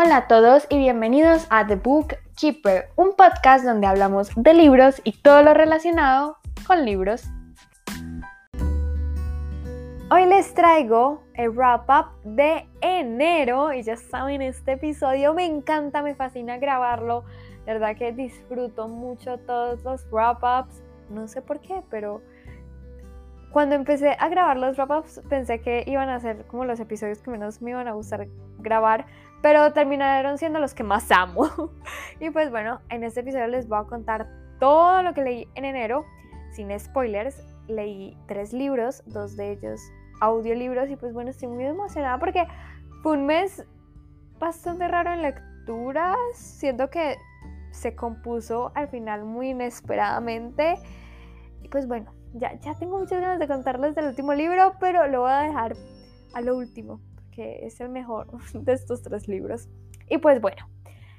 Hola a todos y bienvenidos a The Book Keeper, un podcast donde hablamos de libros y todo lo relacionado con libros. Hoy les traigo el wrap up de enero y ya saben, este episodio me encanta, me fascina grabarlo. De verdad que disfruto mucho todos los wrap ups, no sé por qué, pero cuando empecé a grabar los wrap-ups pensé que iban a ser como los episodios que menos me iban a gustar grabar, pero terminaron siendo los que más amo. y pues bueno, en este episodio les voy a contar todo lo que leí en enero, sin spoilers. Leí tres libros, dos de ellos audiolibros y pues bueno, estoy muy emocionada porque fue un mes bastante raro en lecturas. Siento que se compuso al final muy inesperadamente. Y pues bueno, ya, ya tengo muchas ganas de contarles del último libro, pero lo voy a dejar a lo último, porque es el mejor de estos tres libros. Y pues bueno,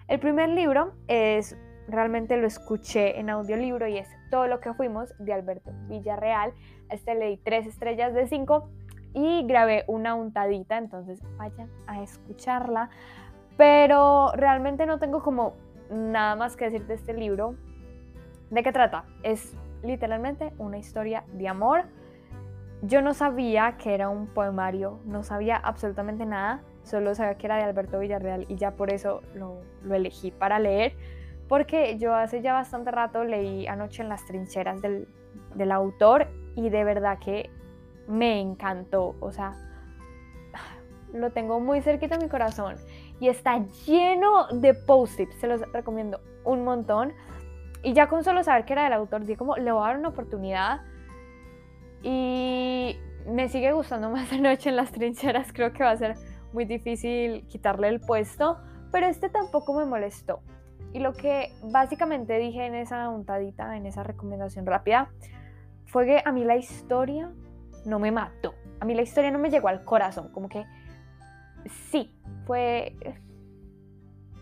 el primer libro es, realmente lo escuché en audiolibro y es Todo lo que fuimos de Alberto Villarreal. Este leí tres estrellas de cinco y grabé una untadita, entonces vayan a escucharla. Pero realmente no tengo como nada más que decir de este libro. ¿De qué trata? Es literalmente una historia de amor. Yo no sabía que era un poemario, no sabía absolutamente nada, solo sabía que era de Alberto Villarreal y ya por eso lo, elegí para leer, porque yo hace ya bastante rato leí Anoche en las trincheras del, del autor y de verdad que me encantó, o sea, lo tengo muy cerquita a mi corazón y está lleno de post-its, se los recomiendo un montón. Y ya con solo saber que era del autor, dije como, le voy a dar una oportunidad. Y me sigue gustando más noche en las trincheras, creo que va a ser muy difícil quitarle el puesto, pero este tampoco me molestó. Y lo que básicamente dije en esa untadita, en esa recomendación rápida, fue que a mí la historia no me mató. A mí la historia no me llegó al corazón, como que sí, fue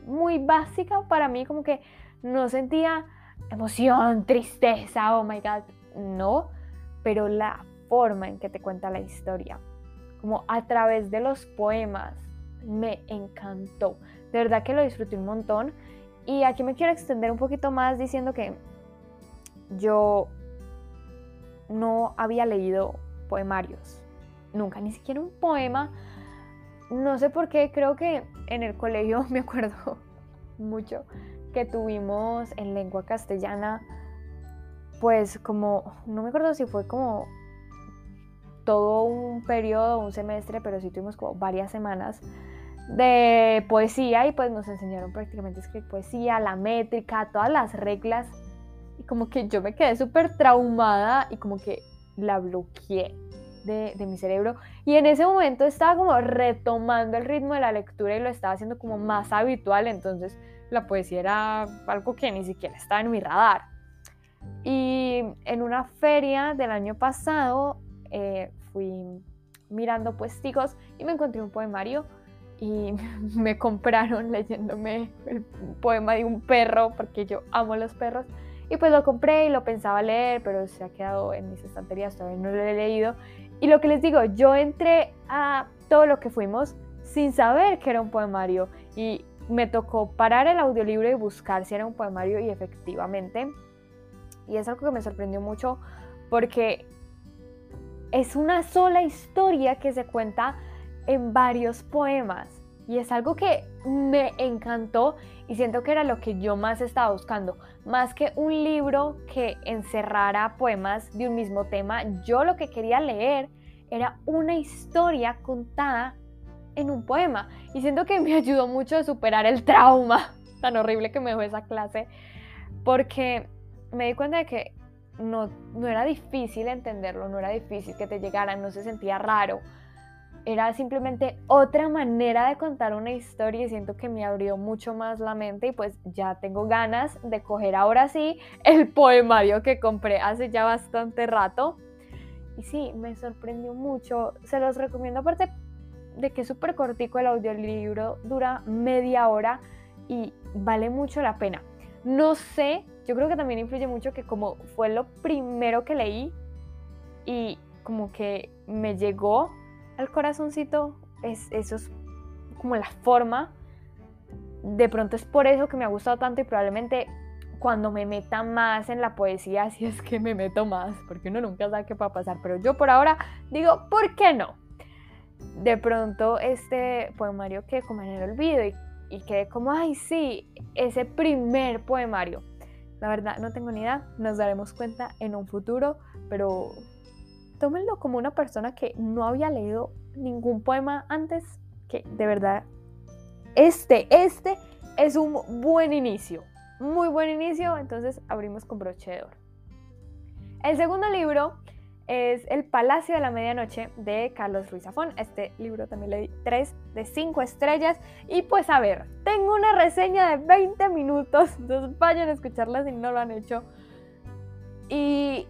muy básica para mí, como que no sentía emoción, tristeza, oh my god, no, pero la forma en que te cuenta la historia, como a través de los poemas, me encantó. De verdad que lo disfruté un montón. Y aquí me quiero extender un poquito más diciendo que yo no había leído poemarios, nunca, ni siquiera un poema. No sé por qué, creo que en el colegio me acuerdo mucho que tuvimos en lengua castellana, pues como, no me acuerdo si fue como todo un periodo, un semestre, pero sí tuvimos como varias semanas de poesía y pues nos enseñaron prácticamente a escribir poesía, la métrica, todas las reglas. Y como que yo me quedé súper traumada y como que la bloqueé de, de, mi cerebro. Y en ese momento estaba como retomando el ritmo de la lectura y lo estaba haciendo como más habitual, entonces la poesía era algo que ni siquiera estaba en mi radar. Y en una feria del año pasado eh, fui mirando puesticos y me encontré un poemario y me compraron leyéndome el poema de un perro porque yo amo los perros. Y pues lo compré y lo pensaba leer, pero se ha quedado en mis estanterías, todavía no lo he leído. Y lo que les digo, yo entré a todo lo que fuimos sin saber que era un poemario y me tocó parar el audiolibro y buscar si era un poemario y efectivamente. Y es algo que me sorprendió mucho porque es una sola historia que se cuenta en varios poemas. Y es algo que me encantó y siento que era lo que yo más estaba buscando. Más que un libro que encerrara poemas de un mismo tema, yo lo que quería leer era una historia contada en un poema. Y siento que me ayudó mucho a superar el trauma tan horrible que me dejó esa clase, porque me di cuenta de que no, no era difícil entenderlo, no era difícil que te llegara, no se sentía raro. Era simplemente otra manera de contar una historia y siento que me abrió mucho más la mente y pues ya tengo ganas de coger ahora sí el poemario que compré hace ya bastante rato. Y sí, me sorprendió mucho. Se los recomiendo aparte de que es súper cortico el audiolibro, dura media hora y vale mucho la pena. No sé, yo creo que también influye mucho que como fue lo primero que leí y como que me llegó al corazoncito, es, eso es como la forma de pronto es por eso que me ha gustado tanto y probablemente cuando me meta más en la poesía, si es que me meto más, porque uno nunca sabe qué va a pasar, pero yo por ahora digo, ¿por qué no? De pronto este poemario que como en el olvido y, y quedé como, ay sí, ese primer poemario. La verdad, no tengo ni idea, nos daremos cuenta en un futuro, pero tómenlo como una persona que no había leído ningún poema antes, que de verdad, este, este es un buen inicio muy buen inicio, entonces abrimos con broche de oro. El segundo libro es El Palacio de la Medianoche de Carlos Ruiz Zafón. Este libro también le di 3 de 5 estrellas. Y pues a ver, tengo una reseña de 20 minutos, entonces vayan a escucharla si no lo han hecho. Y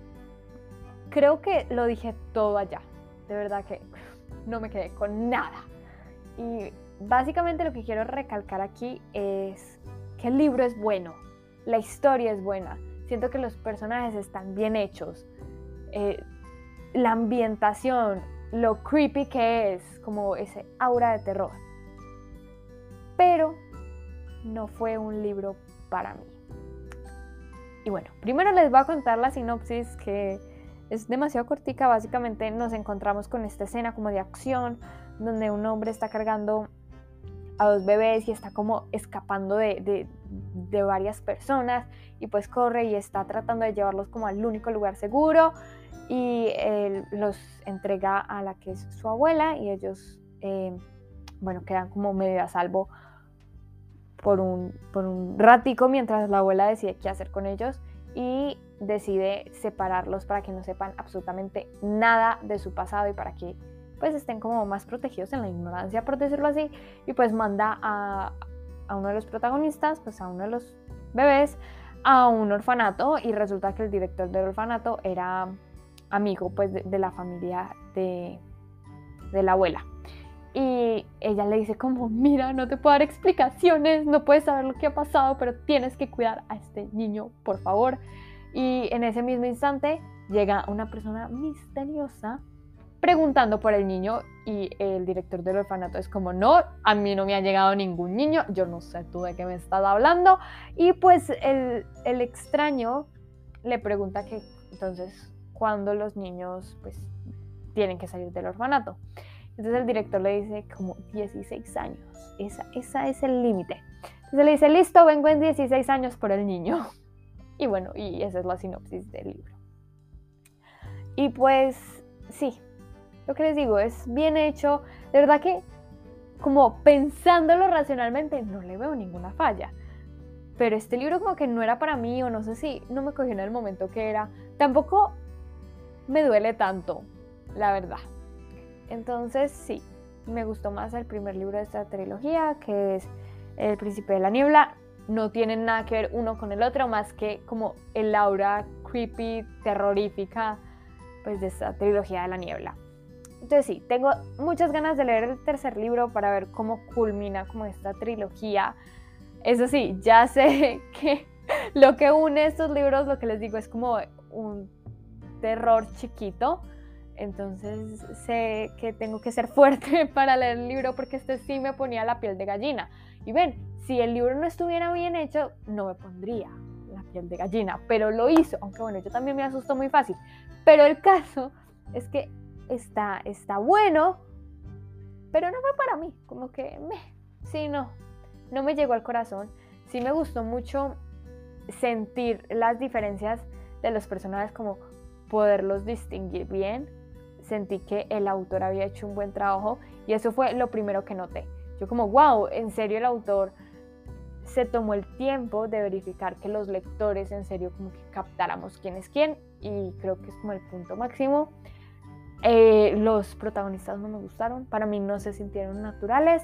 creo que lo dije todo allá. De verdad que no me quedé con nada. Y básicamente lo que quiero recalcar aquí es que el libro es bueno, la historia es buena, siento que los personajes están bien hechos, eh, la ambientación, lo creepy que es, como ese aura de terror. Pero no fue un libro para mí. Y bueno, primero les voy a contar la sinopsis que es demasiado cortica. Básicamente nos encontramos con esta escena como de acción donde un hombre está cargando a dos bebés y está como escapando de, varias personas y pues corre y está tratando de llevarlos como al único lugar seguro y los entrega a la que es su abuela y ellos, eh, bueno, quedan como medio a salvo por un, por un ratico mientras la abuela decide qué hacer con ellos y decide separarlos para que no sepan absolutamente nada de su pasado y para que pues estén como más protegidos en la ignorancia, por decirlo así, y pues manda a, uno de los protagonistas, pues a uno de los bebés, a un orfanato y resulta que el director del orfanato era amigo pues de, la familia de, de, la abuela. Y ella le dice como, mira, no te puedo dar explicaciones, no puedes saber lo que ha pasado, pero tienes que cuidar a este niño, por favor. Y en ese mismo instante llega una persona misteriosa preguntando por el niño y el director del orfanato es como, no, a mí no me ha llegado ningún niño, yo no sé tú de qué me estás hablando. Y pues el, el extraño le pregunta que entonces, ¿cuándo los niños pues tienen que salir del orfanato? Entonces el director le dice como 16 años, esa, esa es el límite. Entonces le dice, listo, vengo en 16 años por el niño. Y bueno, y esa es la sinopsis del libro. Y pues sí, lo que les digo es bien hecho. De verdad que, como pensándolo racionalmente, no le veo ninguna falla. Pero este libro como que no era para mí, o no sé si no me cogió en el momento que era. Tampoco me duele tanto, la verdad. Entonces sí, me gustó más el primer libro de esta trilogía, que es El Príncipe de la Niebla. No tienen nada que ver uno con el otro, más que como el aura creepy, terrorífica, pues de esta trilogía de la niebla. Entonces sí, tengo muchas ganas de leer el tercer libro para ver cómo culmina como esta trilogía. Eso sí, ya sé que lo que une estos libros, lo que les digo, es como un terror chiquito. Entonces sé que tengo que ser fuerte para leer el libro porque este sí me ponía la piel de gallina. Y ven, si el libro no estuviera bien hecho, no me pondría la piel de gallina, pero lo hizo, aunque bueno, yo también me asustó muy fácil. Pero el caso es que está, está bueno, pero no fue para mí, como que me, sí, no, no me llegó al corazón. Sí me gustó mucho sentir las diferencias de los personajes, como poderlos distinguir bien. Sentí que el autor había hecho un buen trabajo y eso fue lo primero que noté. Yo como, wow, en serio el autor se tomó el tiempo de verificar que los lectores en serio como que captáramos quién es quién y creo que es como el punto máximo. Eh, los protagonistas no me gustaron, para mí no se sintieron naturales.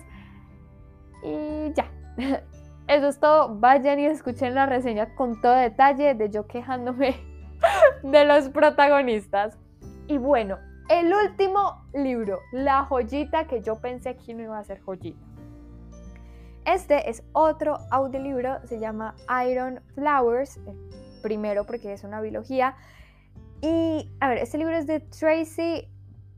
Y ya, eso es todo. Vayan y escuchen la reseña con todo detalle de yo quejándome de los protagonistas. Y bueno, el último libro, la joyita que yo pensé que no iba a ser joyita. Este es otro audiolibro, se llama Iron Flowers, primero porque es una biología y, a ver, este libro es de Tracy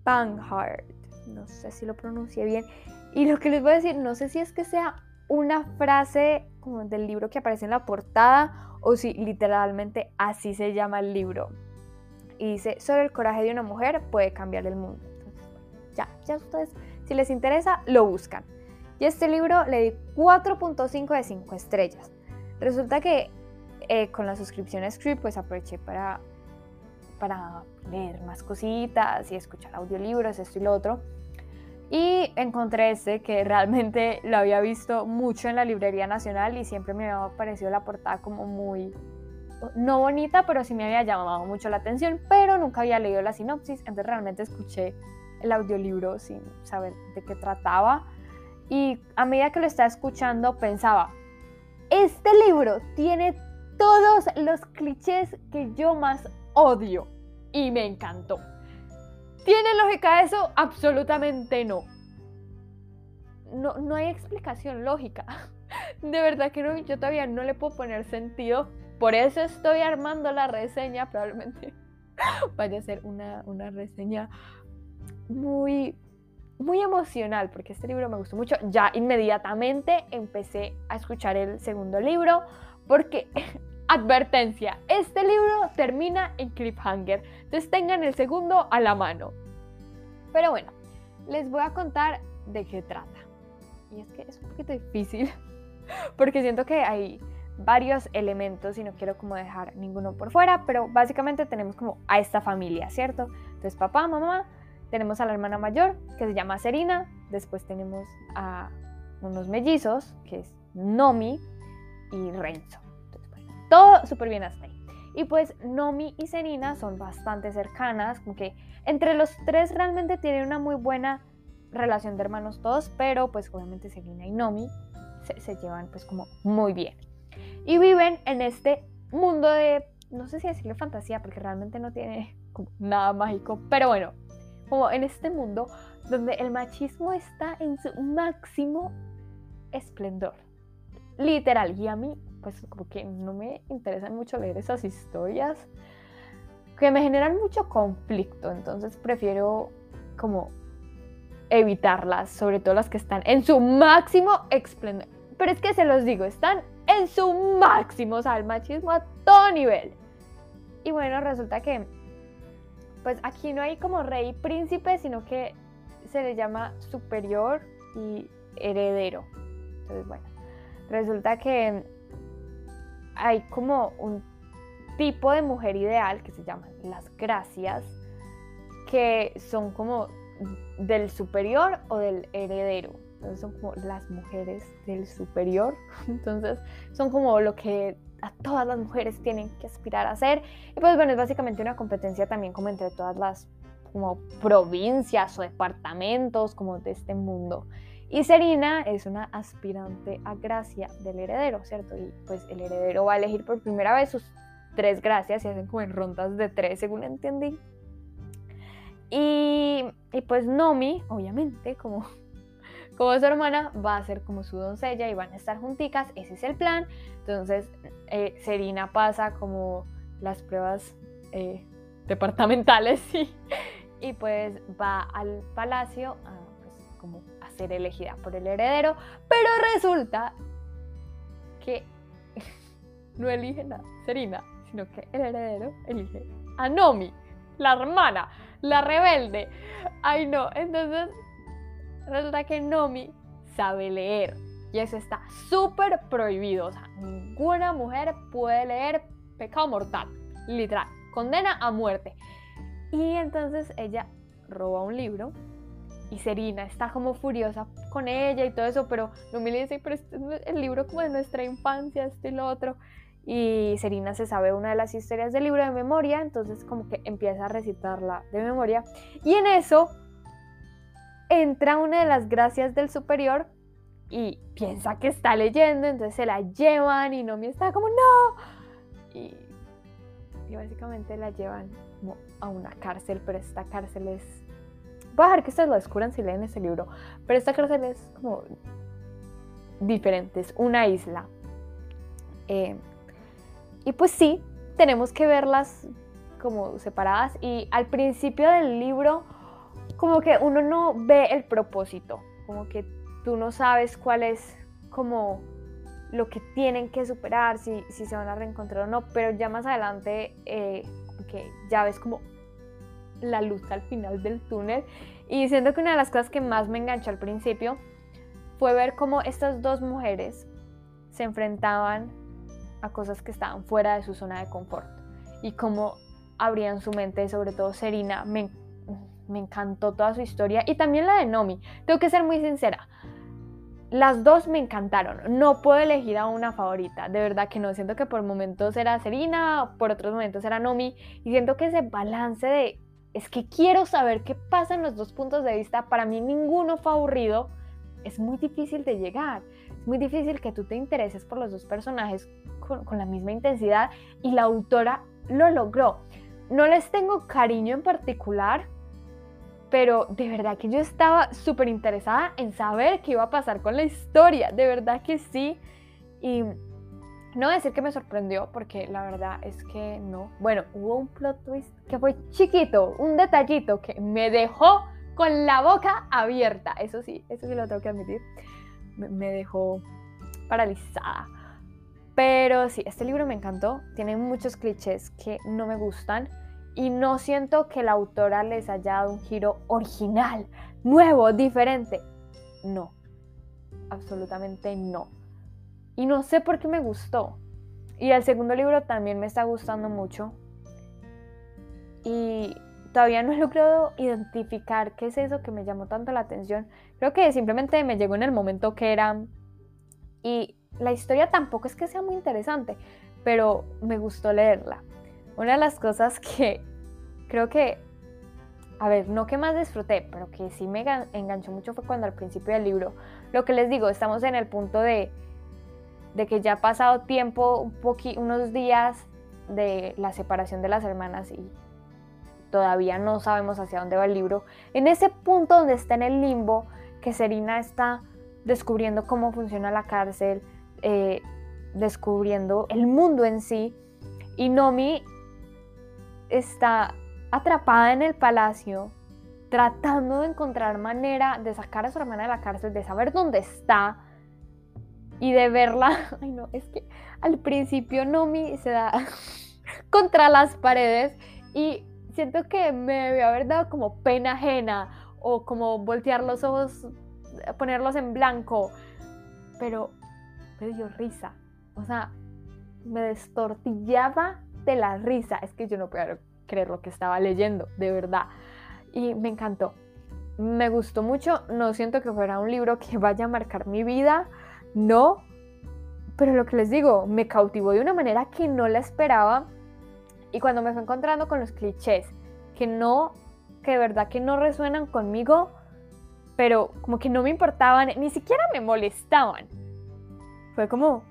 Banghart. No sé si lo pronuncié bien. Y lo que les voy a decir, no sé si es que sea una frase como del libro que aparece en la portada o si literalmente así se llama el libro. Y dice, solo el coraje de una mujer puede cambiar el mundo. ya, ya ustedes, si les interesa, lo buscan. Y este libro le di 4.5 de 5 estrellas. Resulta que eh, con la suscripción a Script pues aproveché para, para leer más cositas y escuchar audiolibros, esto y lo otro. Y encontré este que realmente lo había visto mucho en la Librería Nacional y siempre me había parecido la portada como muy, no bonita, pero sí me había llamado mucho la atención, pero nunca había leído la sinopsis, entonces realmente escuché el audiolibro sin saber de qué trataba. Y a medida que lo estaba escuchando pensaba, este libro tiene todos los clichés que yo más odio y me encantó. ¿Tiene lógica eso? Absolutamente no. No, no hay explicación lógica. De verdad que no, yo todavía no le puedo poner sentido. Por eso estoy armando la reseña. Probablemente vaya a ser una, una reseña muy, muy emocional, porque este libro me gustó mucho. Ya inmediatamente empecé a escuchar el segundo libro, porque Advertencia, este libro termina en cliffhanger, entonces tengan el segundo a la mano. Pero bueno, les voy a contar de qué trata. Y es que es un poquito difícil, porque siento que hay varios elementos y no quiero como dejar ninguno por fuera, pero básicamente tenemos como a esta familia, ¿cierto? Entonces papá, mamá, tenemos a la hermana mayor que se llama Serina, después tenemos a unos mellizos que es Nomi y Renzo. Todo súper bien hasta ahí. Y pues Nomi y Serena son bastante cercanas, como que entre los tres realmente tienen una muy buena relación de hermanos todos, pero pues obviamente Serena y Nomi se, llevan pues como muy bien. Y viven en este mundo de, no sé si decirle fantasía, porque realmente no tiene nada mágico, pero bueno, como en este mundo donde el machismo está en su máximo esplendor. Literal, y a mí pues como que no me interesan mucho leer esas historias que me generan mucho conflicto, entonces prefiero como evitarlas, sobre todo las que están en su máximo esplendor. Pero es que se los digo, están en su máximo, o sea, el machismo a todo nivel. Y bueno, resulta que pues aquí no hay como rey príncipe, sino que se le llama superior y heredero. Entonces, bueno, resulta que hay como un tipo de mujer ideal que se llaman las gracias, que son como del superior o del heredero. Entonces son como las mujeres del superior. Entonces son como lo que a todas las mujeres tienen que aspirar a hacer. Y pues bueno, es básicamente una competencia también como entre todas las como provincias o departamentos como de este mundo. Y Serena es una aspirante a gracia del heredero, ¿cierto? Y pues el heredero va a elegir por primera vez sus tres gracias y hacen como en rondas de tres, según entendí. Y, pues Nomi, obviamente, como, como su hermana, va a ser como su doncella y van a estar junticas, ese es el plan. Entonces, eh, Serena pasa como las pruebas eh, departamentales y, y pues va al palacio a pues, como ser elegida por el heredero, pero resulta que no eligen a Serena, sino que el heredero elige a Nomi, la hermana, la rebelde. Ay no, entonces resulta que Nomi sabe leer y eso está súper prohibido, o sea, ninguna mujer puede leer pecado mortal, literal, condena a muerte. Y entonces ella roba un libro y Serena está como furiosa con ella y todo eso, pero Nomi le dice, pero este es el libro como de nuestra infancia, este y lo otro. Y Serena se sabe una de las historias del libro de memoria, entonces como que empieza a recitarla de memoria. Y en eso entra una de las gracias del superior y piensa que está leyendo, entonces se la llevan y Nomi está como, no. Y, y básicamente la llevan como a una cárcel, pero esta cárcel es Voy a dejar que ustedes lo descubran si leen ese libro. Pero esta cárcel es como diferente, es una isla. Eh, y pues sí, tenemos que verlas como separadas. Y al principio del libro, como que uno no ve el propósito. Como que tú no sabes cuál es como lo que tienen que superar, si, si se van a reencontrar o no, pero ya más adelante eh, que ya ves como la luz al final del túnel. Y siento que una de las cosas que más me enganchó al principio fue ver cómo estas dos mujeres se enfrentaban a cosas que estaban fuera de su zona de confort y cómo abrían su mente, sobre todo Serena, me, me encantó toda su historia y también la de Nomi. Tengo que ser muy sincera, las dos me encantaron. No puedo elegir a una favorita. De verdad que no. Siento que por momentos era Serena, por otros momentos era Nomi. Y siento que ese balance de es que quiero saber qué pasa en los dos puntos de vista. Para mí ninguno fue aburrido. Es muy difícil de llegar. Es muy difícil que tú te intereses por los dos personajes con, la misma intensidad. Y la autora lo logró. No les tengo cariño en particular pero de verdad que yo estaba súper interesada en saber qué iba a pasar con la historia, de verdad que sí. Y no decir que me sorprendió, porque la verdad es que no. Bueno, hubo un plot twist que fue chiquito, un detallito que me dejó con la boca abierta. Eso sí, eso sí lo tengo que admitir. Me dejó paralizada. Pero sí, este libro me encantó. Tiene muchos clichés que no me gustan y no siento que la autora les haya dado un giro original, nuevo, diferente. No, absolutamente no. Y no sé por qué me gustó. Y el segundo libro también me está gustando mucho. Y todavía no he logrado identificar qué es eso que me llamó tanto la atención. Creo que simplemente me llegó en el momento que era. Y la historia tampoco es que sea muy interesante, pero me gustó leerla. Una de las cosas que creo que, a ver, no que más disfruté, pero que sí me enganchó mucho fue cuando al principio del libro, lo que les digo, estamos en el punto de, de que ya ha pasado tiempo, un unos días de la separación de las hermanas y todavía no sabemos hacia dónde va el libro. En ese punto donde está en el limbo, que Serena está descubriendo cómo funciona la cárcel, eh, descubriendo el mundo en sí, y Nomi está atrapada en el palacio, tratando de encontrar manera de sacar a su hermana de la cárcel, de saber dónde está y de verla. Ay, no, es que al principio Nomi se da contra las paredes y siento que me debió haber dado como pena ajena o como voltear los ojos, ponerlos en blanco, pero me dio risa. O sea, me destortillaba de la risa. Es que yo no puedo creer lo que estaba leyendo, de verdad. Y me encantó. Me gustó mucho. No siento que fuera un libro que vaya a marcar mi vida. No. Pero lo que les digo, me cautivó de una manera que no la esperaba. Y cuando me fue encontrando con los clichés que no, que de verdad que no resuenan conmigo, pero como que no me importaban, ni siquiera me molestaban. Fue como,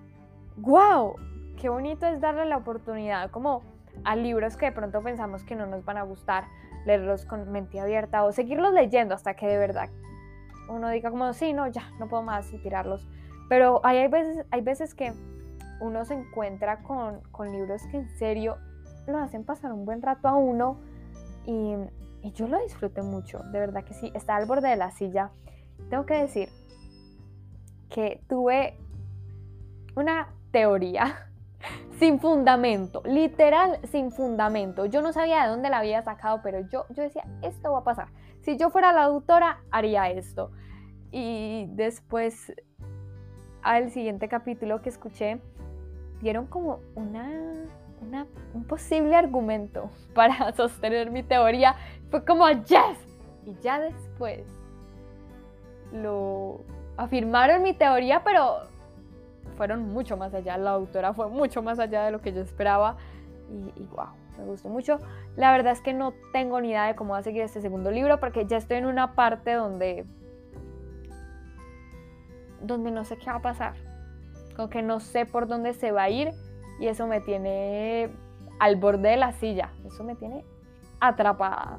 wow, qué bonito es darle la oportunidad, como a libros que de pronto pensamos que no nos van a gustar, leerlos con mente abierta o seguirlos leyendo hasta que de verdad uno diga como, sí, no, ya, no puedo más y tirarlos. Pero hay, veces, hay veces que uno se encuentra con, con, libros que en serio lo hacen pasar un buen rato a uno y, y yo lo disfruté mucho, de verdad que sí, está al borde de la silla. Tengo que decir que tuve una teoría sin fundamento, literal sin fundamento. Yo no sabía de dónde la había sacado, pero yo, yo decía, esto va a pasar. Si yo fuera la autora, haría esto. Y después, al siguiente capítulo que escuché, dieron como una, un posible argumento para sostener mi teoría. Fue como, yes. Y ya después lo afirmaron mi teoría, pero fueron mucho más allá, la autora fue mucho más allá de lo que yo esperaba y, wow, me gustó mucho. La verdad es que no tengo ni idea de cómo va a seguir este segundo libro porque ya estoy en una parte donde donde no sé qué va a pasar, como que no sé por dónde se va a ir y eso me tiene al borde de la silla, eso me tiene atrapada.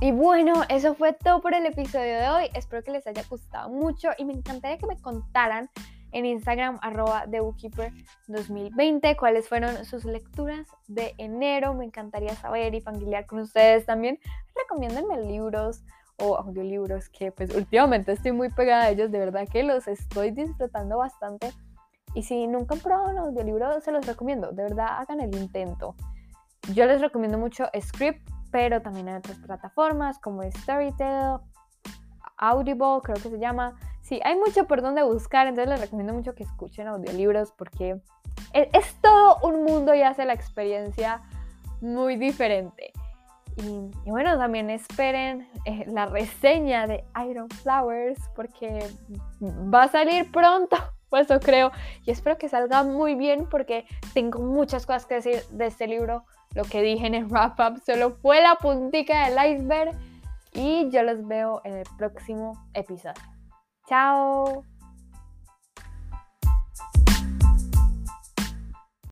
Y bueno, eso fue todo por el episodio de hoy. Espero que les haya gustado mucho y me encantaría que me contaran en Instagram arroba The 2020 cuáles fueron sus lecturas de enero. Me encantaría saber y familiar con ustedes también. Recomiéndenme libros o audiolibros que pues últimamente estoy muy pegada a ellos, de verdad que los estoy disfrutando bastante. Y si nunca han probado un audiolibro, se los recomiendo, de verdad hagan el intento. Yo les recomiendo mucho Script, pero también hay otras plataformas como Storytel, Audible, creo que se llama. Sí, hay mucho por donde buscar, entonces les recomiendo mucho que escuchen audiolibros porque es, es todo un mundo y hace la experiencia muy diferente. Y, bueno, también esperen eh, la reseña de Iron Flowers porque va a salir pronto, pues eso creo. Y espero que salga muy bien porque tengo muchas cosas que decir de este libro. Lo que dije en el wrap up solo fue la puntica del iceberg. Y yo los veo en el próximo episodio. Chao.